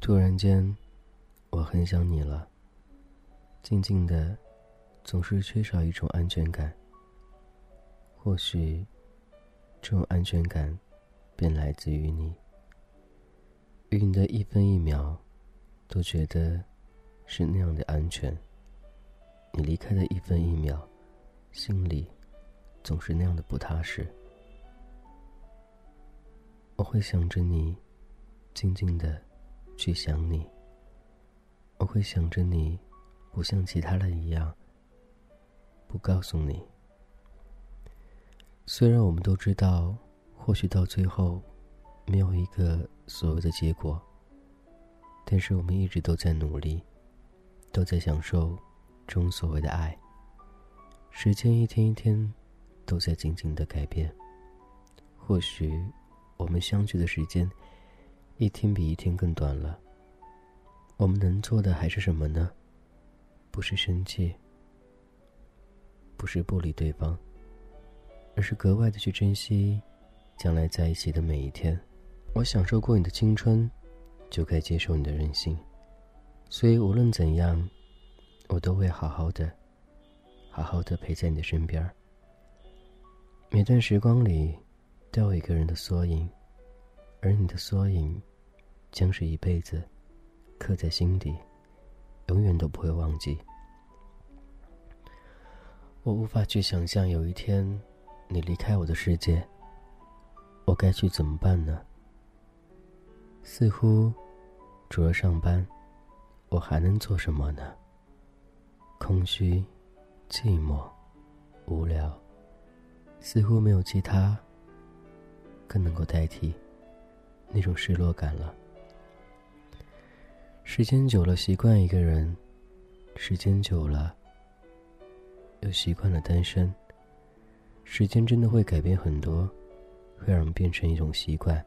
突然间，我很想你了。静静的，总是缺少一种安全感。或许，这种安全感，便来自于你。与你的一分一秒，都觉得是那样的安全。你离开的一分一秒，心里总是那样的不踏实。我会想着你，静静的。去想你，我会想着你，不像其他人一样，不告诉你。虽然我们都知道，或许到最后，没有一个所谓的结果，但是我们一直都在努力，都在享受中所谓的爱。时间一天一天，都在静静的改变。或许，我们相聚的时间。一天比一天更短了。我们能做的还是什么呢？不是生气，不是不理对方，而是格外的去珍惜将来在一起的每一天。我享受过你的青春，就该接受你的任性。所以无论怎样，我都会好好的、好好的陪在你的身边。每段时光里，都有一个人的缩影。而你的缩影，将是一辈子刻在心底，永远都不会忘记。我无法去想象有一天你离开我的世界，我该去怎么办呢？似乎除了上班，我还能做什么呢？空虚、寂寞、无聊，似乎没有其他更能够代替。那种失落感了。时间久了，习惯一个人；时间久了，又习惯了单身。时间真的会改变很多，会让人变成一种习惯，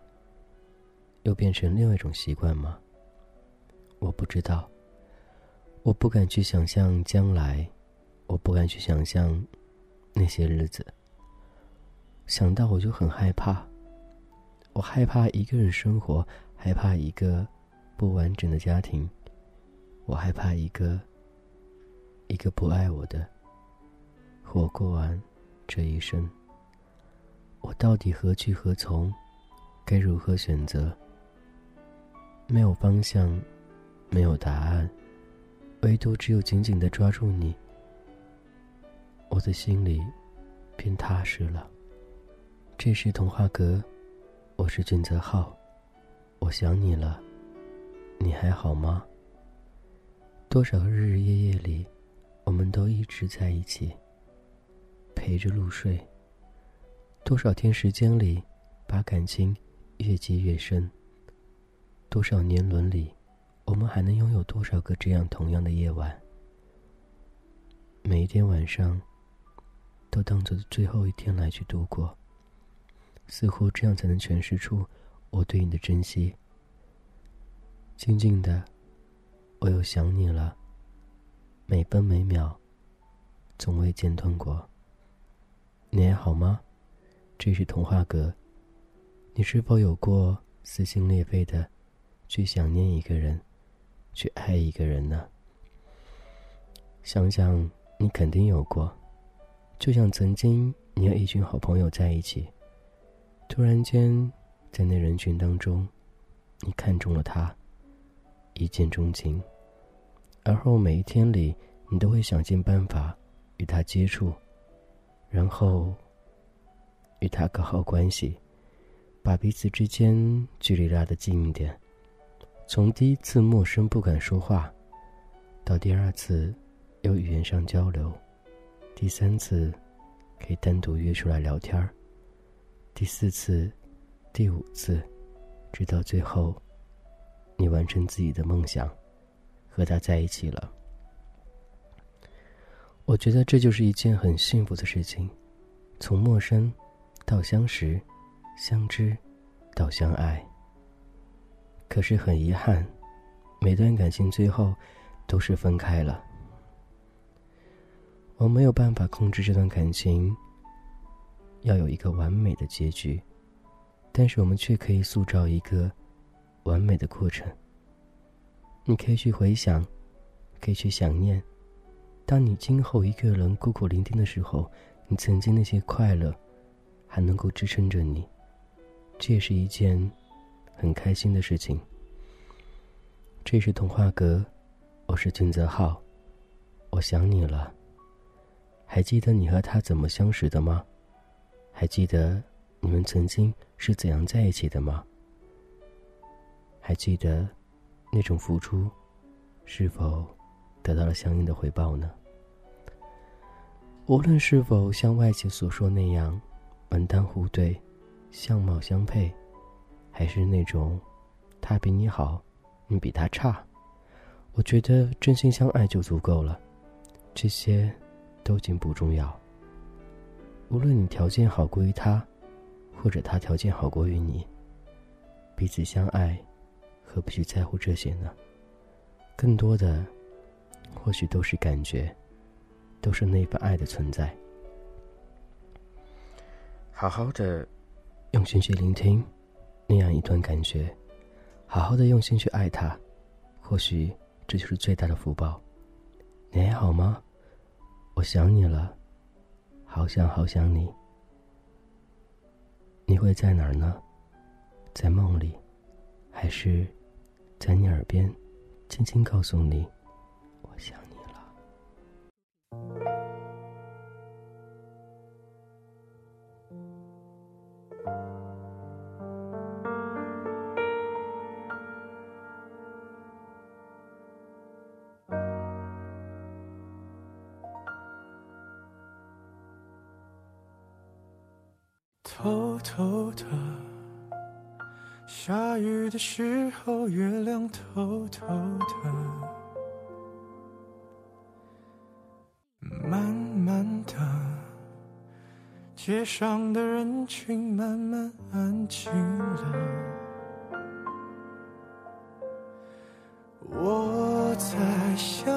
又变成另外一种习惯吗？我不知道。我不敢去想象将来，我不敢去想象那些日子。想到我就很害怕。我害怕一个人生活，害怕一个不完整的家庭，我害怕一个一个不爱我的活过完这一生。我到底何去何从？该如何选择？没有方向，没有答案，唯独只有紧紧的抓住你，我的心里便踏实了。这是童话阁。我是俊泽浩，我想你了，你还好吗？多少日日夜夜里，我们都一直在一起，陪着入睡。多少天时间里，把感情越积越深。多少年轮里，我们还能拥有多少个这样同样的夜晚？每一天晚上，都当做最后一天来去度过。似乎这样才能诠释出我对你的珍惜。静静的，我又想你了。每分每秒，从未间断过。你还好吗？这是童话阁。你是否有过撕心裂肺的去想念一个人，去爱一个人呢？想想，你肯定有过。就像曾经你和一群好朋友在一起。突然间，在那人群当中，你看中了他，一见钟情。而后每一天里，你都会想尽办法与他接触，然后与他搞好关系，把彼此之间距离拉得近一点。从第一次陌生不敢说话，到第二次有语言上交流，第三次可以单独约出来聊天。第四次，第五次，直到最后，你完成自己的梦想，和他在一起了。我觉得这就是一件很幸福的事情，从陌生到相识，相知到相爱。可是很遗憾，每段感情最后都是分开了。我没有办法控制这段感情要有一个完美的结局，但是我们却可以塑造一个完美的过程。你可以去回想，可以去想念，当你今后一个人孤苦伶仃的时候，你曾经那些快乐还能够支撑着你，这也是一件很开心的事情。这是童话阁，我是俊泽浩，我想你了。还记得你和他怎么相识的吗？还记得你们曾经是怎样在一起的吗？还记得那种付出是否得到了相应的回报呢？无论是否像外界所说那样门当户对、相貌相配，还是那种他比你好，你比他差，我觉得真心相爱就足够了。这些。都已经不重要。无论你条件好过于他，或者他条件好过于你，彼此相爱，何必去在乎这些呢？更多的，或许都是感觉，都是那份爱的存在。好好的，用心去聆听那样一段感觉，好好的用心去爱他，或许这就是最大的福报。你还好吗？我想你了，好想好想你。你会在哪儿呢？在梦里，还是在你耳边，轻轻告诉你，偷偷的，下雨的时候，月亮偷偷的，慢慢的，街上的人群慢慢安静了。我在想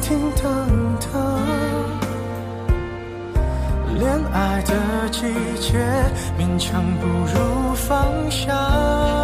停停当当。恋爱的季节，勉强不如放下。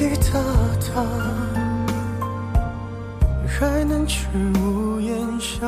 滴滴答答，还能去屋檐下。